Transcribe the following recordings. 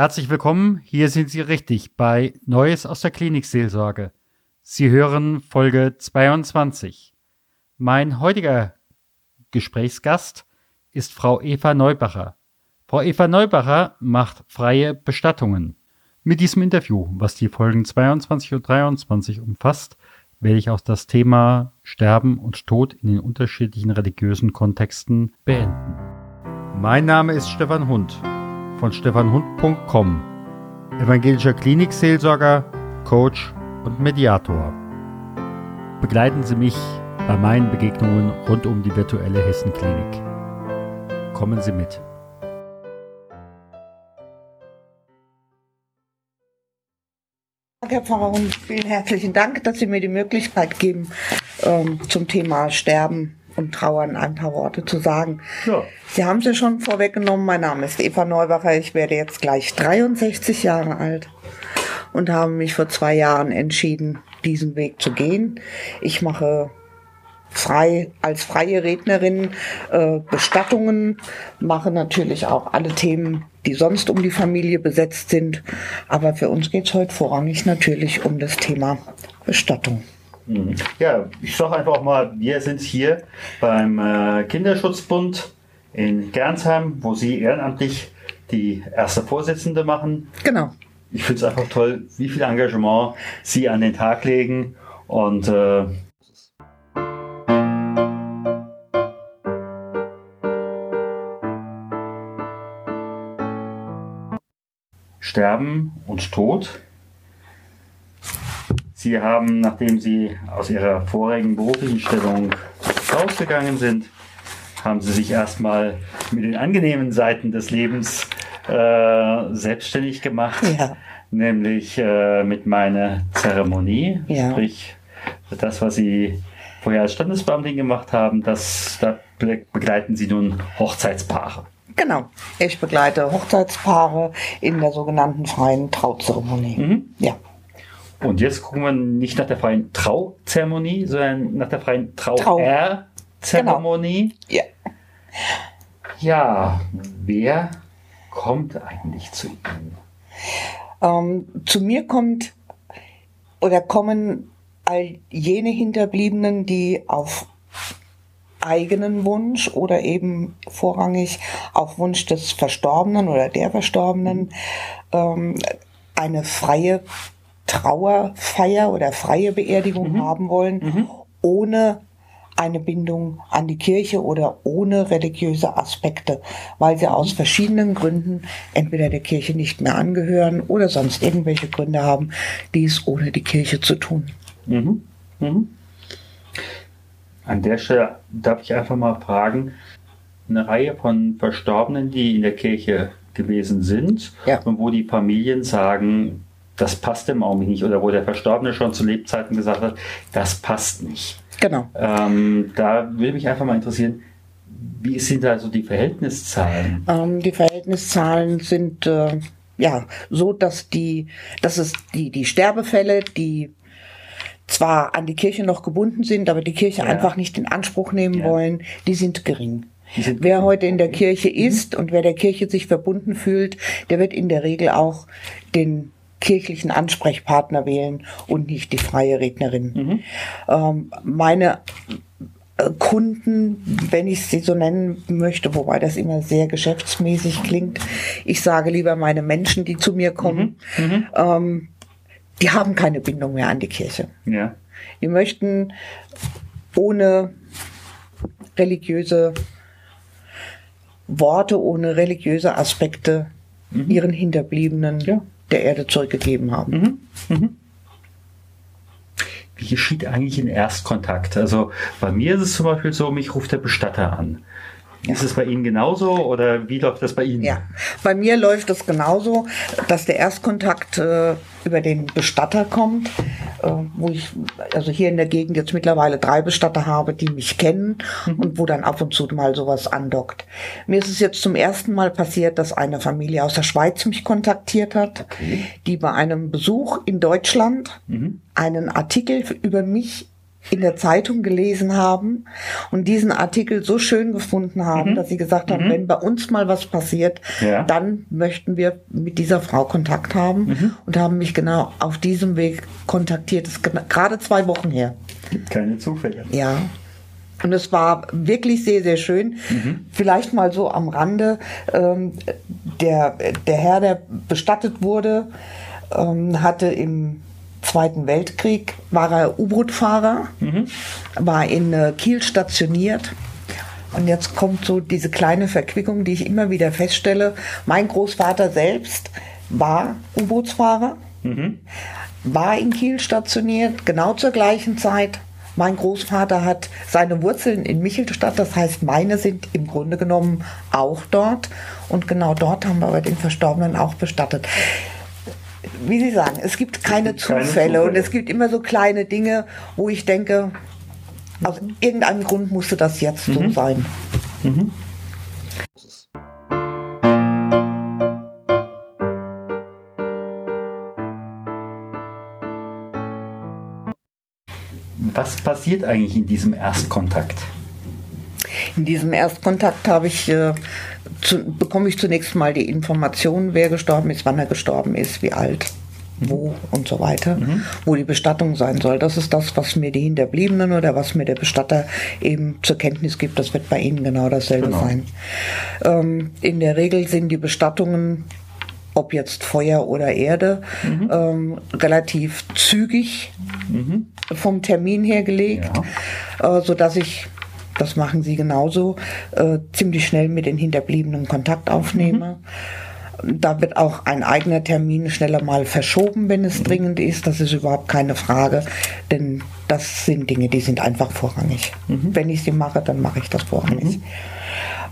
Herzlich willkommen, hier sind Sie richtig bei Neues aus der Klinikseelsorge. Sie hören Folge 22. Mein heutiger Gesprächsgast ist Frau Eva Neubacher. Frau Eva Neubacher macht freie Bestattungen. Mit diesem Interview, was die Folgen 22 und 23 umfasst, werde ich auch das Thema Sterben und Tod in den unterschiedlichen religiösen Kontexten beenden. Mein Name ist Stefan Hund von stefanhund.com, evangelischer Klinikseelsorger, Coach und Mediator. Begleiten Sie mich bei meinen Begegnungen rund um die virtuelle Hessenklinik. Kommen Sie mit. Herr Pfarrer Hund, vielen herzlichen Dank, dass Sie mir die Möglichkeit geben, ähm, zum Thema Sterben und Trauern ein paar Worte zu sagen. Ja. Sie haben es ja schon vorweggenommen, mein Name ist Eva Neubacher, ich werde jetzt gleich 63 Jahre alt und habe mich vor zwei Jahren entschieden, diesen Weg zu gehen. Ich mache frei als freie Rednerin äh, Bestattungen, mache natürlich auch alle Themen, die sonst um die Familie besetzt sind. Aber für uns geht es heute vorrangig natürlich um das Thema Bestattung. Ja, ich sage einfach mal, wir sind hier beim äh, Kinderschutzbund in Gernsheim, wo Sie ehrenamtlich die erste Vorsitzende machen. Genau. Ich finde es einfach toll, wie viel Engagement Sie an den Tag legen und äh, Sterben und Tod Sie haben, nachdem Sie aus Ihrer vorigen beruflichen Stellung rausgegangen sind, haben Sie sich erstmal mit den angenehmen Seiten des Lebens äh, selbstständig gemacht. Ja. Nämlich äh, mit meiner Zeremonie. Ja. Sprich, das, was Sie vorher als Standesbeamtin gemacht haben, das, da begleiten Sie nun Hochzeitspaare. Genau. Ich begleite Hochzeitspaare in der sogenannten freien Trauzeremonie. Mhm. Ja. Und jetzt gucken wir nicht nach der freien Trauzeremonie, sondern nach der freien Trauerzeremonie. Genau. Ja. Ja, wer kommt eigentlich zu Ihnen? Ähm, zu mir kommt oder kommen all jene Hinterbliebenen, die auf eigenen Wunsch oder eben vorrangig auf Wunsch des Verstorbenen oder der Verstorbenen ähm, eine freie Trauerfeier oder freie Beerdigung mhm. haben wollen, mhm. ohne eine Bindung an die Kirche oder ohne religiöse Aspekte, weil sie aus verschiedenen Gründen entweder der Kirche nicht mehr angehören oder sonst irgendwelche Gründe haben, dies ohne die Kirche zu tun. Mhm. Mhm. An der Stelle darf ich einfach mal fragen, eine Reihe von Verstorbenen, die in der Kirche gewesen sind ja. und wo die Familien sagen, das passt dem Augenblick nicht. Oder wo der Verstorbene schon zu Lebzeiten gesagt hat, das passt nicht. Genau. Ähm, da würde mich einfach mal interessieren, wie sind da so die Verhältniszahlen? Ähm, die Verhältniszahlen sind äh, ja so, dass die, dass es die, die Sterbefälle, die zwar an die Kirche noch gebunden sind, aber die Kirche ja. einfach nicht in Anspruch nehmen ja. wollen, die sind gering. Die sind wer heute in der Kirche mhm. ist und wer der Kirche sich verbunden fühlt, der wird in der Regel auch den kirchlichen Ansprechpartner wählen und nicht die freie Rednerin. Mhm. Ähm, meine äh, Kunden, wenn ich sie so nennen möchte, wobei das immer sehr geschäftsmäßig klingt, ich sage lieber meine Menschen, die zu mir kommen, mhm. Mhm. Ähm, die haben keine Bindung mehr an die Kirche. Ja. Die möchten ohne religiöse Worte, ohne religiöse Aspekte mhm. ihren Hinterbliebenen ja der Erde zurückgegeben haben. Mhm. Mhm. Wie geschieht eigentlich ein Erstkontakt? Also bei mir ist es zum Beispiel so, mich ruft der Bestatter an. Ja. Ist es bei Ihnen genauso oder wie läuft das bei Ihnen? Ja, bei mir läuft es genauso, dass der Erstkontakt äh, über den Bestatter kommt, wo ich also hier in der Gegend jetzt mittlerweile drei Bestatter habe, die mich kennen mhm. und wo dann ab und zu mal sowas andockt. Mir ist es jetzt zum ersten Mal passiert, dass eine Familie aus der Schweiz mich kontaktiert hat, okay. die bei einem Besuch in Deutschland mhm. einen Artikel über mich in der Zeitung gelesen haben und diesen Artikel so schön gefunden haben, mhm. dass sie gesagt haben, mhm. wenn bei uns mal was passiert, ja. dann möchten wir mit dieser Frau Kontakt haben mhm. und haben mich genau auf diesem Weg kontaktiert. Das ist gerade zwei Wochen her. Gibt keine Zufälle. Ja. Und es war wirklich sehr, sehr schön. Mhm. Vielleicht mal so am Rande. Ähm, der, der Herr, der bestattet wurde, ähm, hatte im Zweiten Weltkrieg, war er U-Boot-Fahrer, mhm. war in äh, Kiel stationiert. Und jetzt kommt so diese kleine Verquickung, die ich immer wieder feststelle. Mein Großvater selbst war U-Bootsfahrer, mhm. war in Kiel stationiert, genau zur gleichen Zeit. Mein Großvater hat seine Wurzeln in Michelstadt, das heißt, meine sind im Grunde genommen auch dort. Und genau dort haben wir aber den Verstorbenen auch bestattet wie Sie sagen, es gibt keine, es gibt Zufälle, keine Zufälle und es gibt immer so kleine Dinge, wo ich denke, aus irgendeinem Grund musste das jetzt mhm. so sein. Mhm. Was passiert eigentlich in diesem Erstkontakt? In diesem Erstkontakt habe ich äh, zu, bekomme ich zunächst mal die Informationen, wer gestorben ist, wann er gestorben ist, wie alt, wo und so weiter, mhm. wo die Bestattung sein soll. Das ist das, was mir die Hinterbliebenen oder was mir der Bestatter eben zur Kenntnis gibt. Das wird bei Ihnen genau dasselbe genau. sein. Ähm, in der Regel sind die Bestattungen ob jetzt Feuer oder Erde, mhm. ähm, relativ zügig mhm. vom Termin her gelegt, ja. äh, so dass ich das machen sie genauso, äh, ziemlich schnell mit den Hinterbliebenen Kontakt aufnehme. Mhm. Da wird auch ein eigener Termin schneller mal verschoben, wenn es mhm. dringend ist. Das ist überhaupt keine Frage, denn das sind Dinge, die sind einfach vorrangig. Mhm. Wenn ich sie mache, dann mache ich das vorrangig. Mhm.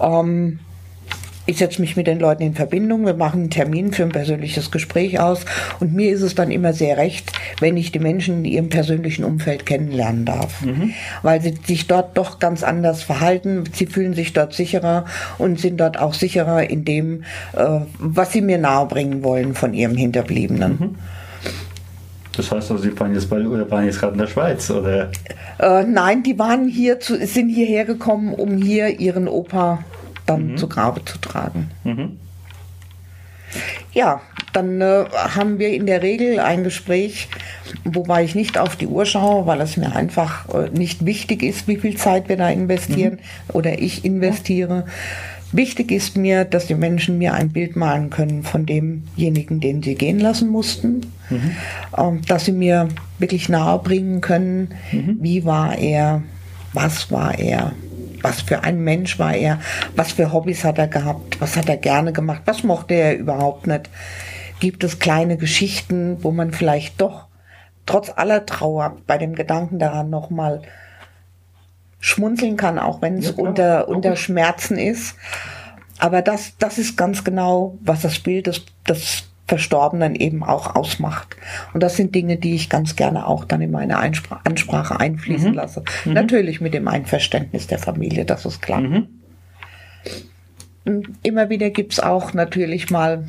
Ähm, ich setze mich mit den Leuten in Verbindung, wir machen einen Termin für ein persönliches Gespräch aus und mir ist es dann immer sehr recht, wenn ich die Menschen in ihrem persönlichen Umfeld kennenlernen darf, mhm. weil sie sich dort doch ganz anders verhalten, sie fühlen sich dort sicherer und sind dort auch sicherer in dem, äh, was sie mir nahebringen wollen von ihrem Hinterbliebenen. Mhm. Das heißt also, Sie waren jetzt, bei, oder waren jetzt gerade in der Schweiz, oder? Äh, nein, die waren hier, zu, sind hierher gekommen, um hier ihren Opa dann mhm. zu Grabe zu tragen. Mhm. Ja, dann äh, haben wir in der Regel ein Gespräch, wobei ich nicht auf die Uhr schaue, weil es mir einfach äh, nicht wichtig ist, wie viel Zeit wir da investieren mhm. oder ich investiere. Wichtig ist mir, dass die Menschen mir ein Bild malen können von demjenigen, den sie gehen lassen mussten, mhm. ähm, dass sie mir wirklich nahe bringen können, mhm. wie war er, was war er, was für ein Mensch war er, was für Hobbys hat er gehabt, was hat er gerne gemacht, was mochte er überhaupt nicht. Gibt es kleine Geschichten, wo man vielleicht doch trotz aller Trauer bei dem Gedanken daran nochmal schmunzeln kann, auch wenn es ja, unter, unter Schmerzen ist. Aber das, das ist ganz genau, was das Bild des, des Verstorbenen eben auch ausmacht. Und das sind Dinge, die ich ganz gerne auch dann in meine Einspr Ansprache einfließen mhm. lasse. Mhm. Natürlich mit dem Einverständnis der Familie, das ist klar. Mhm. Immer wieder gibt's auch natürlich mal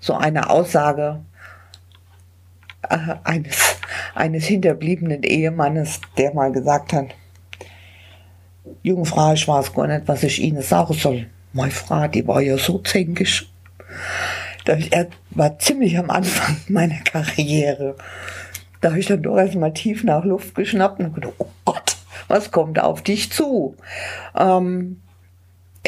so eine Aussage äh, eines, eines hinterbliebenen Ehemannes, der mal gesagt hat, Jungfrau, ich weiß gar nicht, was ich Ihnen sagen soll. Meine Frau, die war ja so zänkisch er war ziemlich am Anfang meiner Karriere. Da habe ich dann doch erstmal tief nach Luft geschnappt und gedacht, oh Gott, was kommt auf dich zu? Ähm,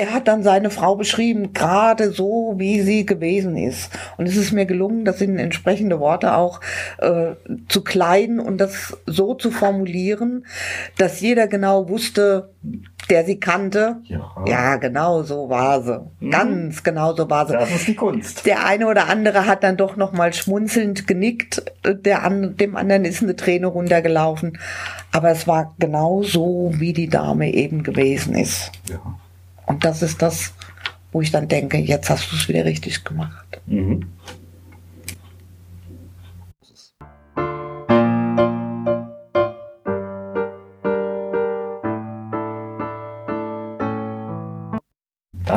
er hat dann seine Frau beschrieben, gerade so, wie sie gewesen ist. Und es ist mir gelungen, das in entsprechende Worte auch äh, zu kleiden und das so zu formulieren, dass jeder genau wusste, der sie kannte. Ja, ja genau so war sie. Mhm. Ganz genau so war sie. Das ist die Kunst. Der eine oder andere hat dann doch noch mal schmunzelnd genickt. Der an, dem anderen ist eine Träne runtergelaufen. Aber es war genau so, wie die Dame eben gewesen ist. Ja. Und das ist das, wo ich dann denke, jetzt hast du es wieder richtig gemacht. Mhm.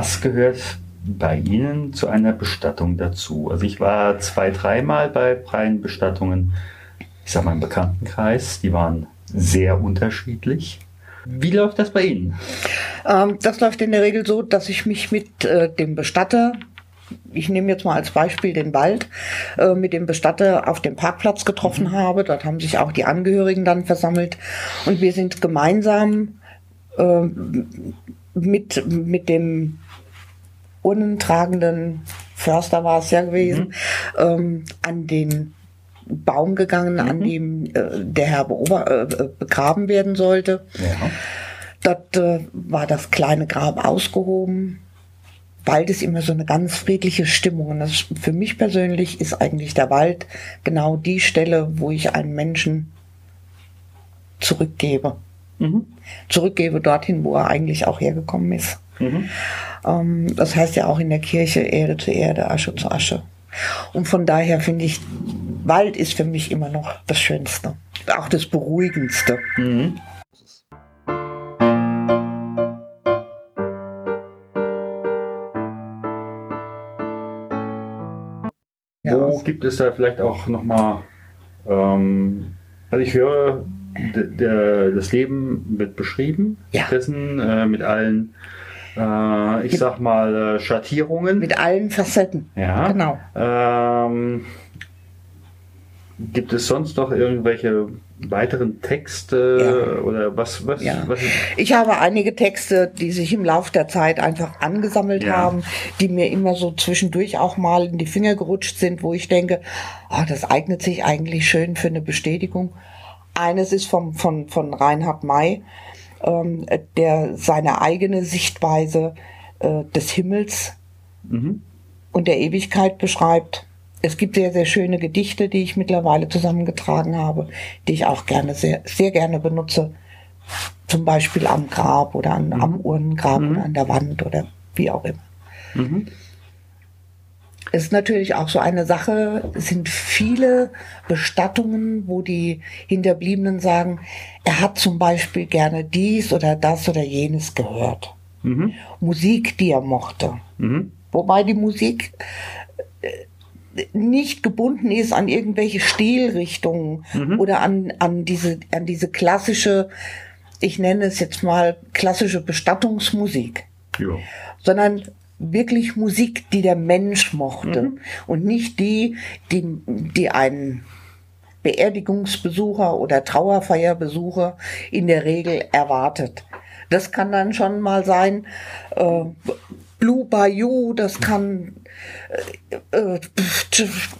Was gehört bei Ihnen zu einer Bestattung dazu? Also ich war zwei, dreimal bei freien Bestattungen, ich sag mal im Bekanntenkreis, die waren sehr unterschiedlich. Wie läuft das bei Ihnen? Ähm, das läuft in der Regel so, dass ich mich mit äh, dem Bestatter, ich nehme jetzt mal als Beispiel den Wald, äh, mit dem Bestatter auf dem Parkplatz getroffen mhm. habe. Dort haben sich auch die Angehörigen dann versammelt und wir sind gemeinsam äh, mit, mit dem urnentragenden Förster war es ja gewesen, mhm. ähm, an den Baum gegangen, mhm. an dem äh, der Herr Beober äh, begraben werden sollte. Ja. Dort äh, war das kleine Grab ausgehoben. Wald ist immer so eine ganz friedliche Stimmung. Und das für mich persönlich ist eigentlich der Wald genau die Stelle, wo ich einen Menschen zurückgebe. Mhm. Zurückgebe dorthin, wo er eigentlich auch hergekommen ist. Mhm. Ähm, das heißt ja auch in der Kirche Erde zu Erde, Asche zu Asche. Und von daher finde ich, Wald ist für mich immer noch das Schönste. Auch das Beruhigendste. Mhm. Wo gibt es da vielleicht auch nochmal, ähm, also ich höre, das Leben wird beschrieben, ja. dessen äh, mit allen äh, ich sag mal, äh, Schattierungen. Mit allen Facetten. Ja. Genau. Ähm, gibt es sonst noch irgendwelche weiteren Texte ja. oder was? was, ja. was ich habe einige Texte, die sich im Laufe der Zeit einfach angesammelt ja. haben, die mir immer so zwischendurch auch mal in die Finger gerutscht sind, wo ich denke, oh, das eignet sich eigentlich schön für eine Bestätigung. Eines ist vom, von, von Reinhard May, ähm, der seine eigene Sichtweise äh, des Himmels mhm. und der Ewigkeit beschreibt. Es gibt sehr, sehr schöne Gedichte, die ich mittlerweile zusammengetragen habe, die ich auch gerne, sehr, sehr gerne benutze. Zum Beispiel am Grab oder an, mhm. am Urnengrab mhm. oder an der Wand oder wie auch immer. Mhm ist natürlich auch so eine Sache, es sind viele Bestattungen, wo die Hinterbliebenen sagen, er hat zum Beispiel gerne dies oder das oder jenes gehört. Mhm. Musik, die er mochte. Mhm. Wobei die Musik äh, nicht gebunden ist an irgendwelche Stilrichtungen mhm. oder an, an, diese, an diese klassische, ich nenne es jetzt mal klassische Bestattungsmusik. Ja. Sondern wirklich Musik, die der Mensch mochte mhm. und nicht die, die, die einen Beerdigungsbesucher oder Trauerfeierbesucher in der Regel erwartet. Das kann dann schon mal sein, äh, Blue Bayou, das kann äh, äh,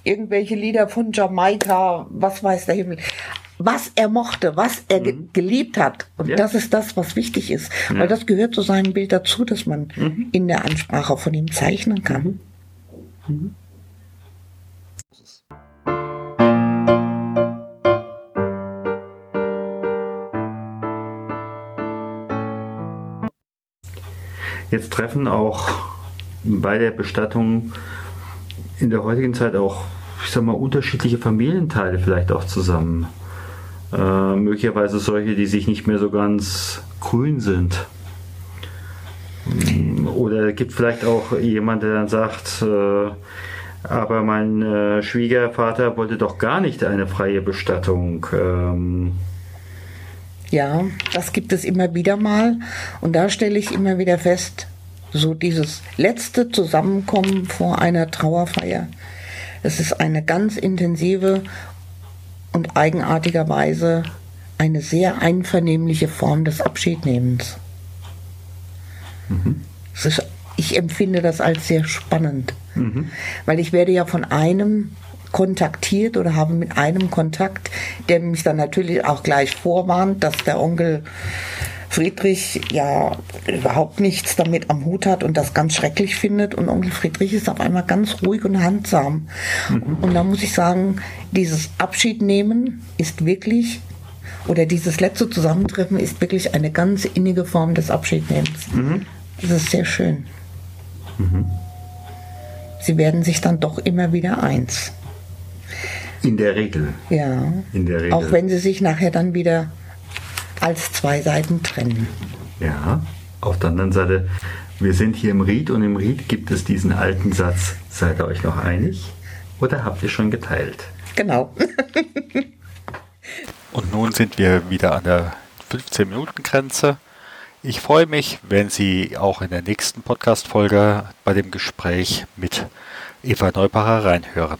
irgendwelche Lieder von Jamaika, was weiß der Himmel was er mochte, was er mhm. geliebt hat. Und ja. das ist das, was wichtig ist. Ja. Weil das gehört zu seinem Bild dazu, dass man mhm. in der Ansprache von ihm zeichnen kann. Mhm. mhm. Jetzt treffen auch bei der Bestattung in der heutigen Zeit auch, ich sag mal, unterschiedliche Familienteile vielleicht auch zusammen. Äh, möglicherweise solche, die sich nicht mehr so ganz grün sind. Mm, oder gibt vielleicht auch jemand, der dann sagt, äh, aber mein äh, Schwiegervater wollte doch gar nicht eine freie Bestattung. Ähm, ja, das gibt es immer wieder mal. Und da stelle ich immer wieder fest, so dieses letzte Zusammenkommen vor einer Trauerfeier. Es ist eine ganz intensive und eigenartigerweise eine sehr einvernehmliche Form des Abschiednehmens. Mhm. Ist, ich empfinde das als sehr spannend, mhm. weil ich werde ja von einem kontaktiert oder habe mit einem Kontakt, der mich dann natürlich auch gleich vorwarnt, dass der Onkel Friedrich ja überhaupt nichts damit am Hut hat und das ganz schrecklich findet. Und Onkel Friedrich ist auf einmal ganz ruhig und handsam. Mhm. Und da muss ich sagen, dieses Abschied nehmen ist wirklich, oder dieses letzte Zusammentreffen ist wirklich eine ganz innige Form des Abschiednehmens. Mhm. Das ist sehr schön. Mhm. Sie werden sich dann doch immer wieder eins. In der Regel. Ja. In der Regel. Auch wenn sie sich nachher dann wieder als zwei Seiten trennen. Ja, auf der anderen Seite, wir sind hier im Ried und im Ried gibt es diesen alten Satz, seid ihr euch noch einig oder habt ihr schon geteilt? Genau. Und nun sind wir wieder an der 15-Minuten-Grenze. Ich freue mich, wenn Sie auch in der nächsten Podcast-Folge bei dem Gespräch mit Eva Neubacher reinhören.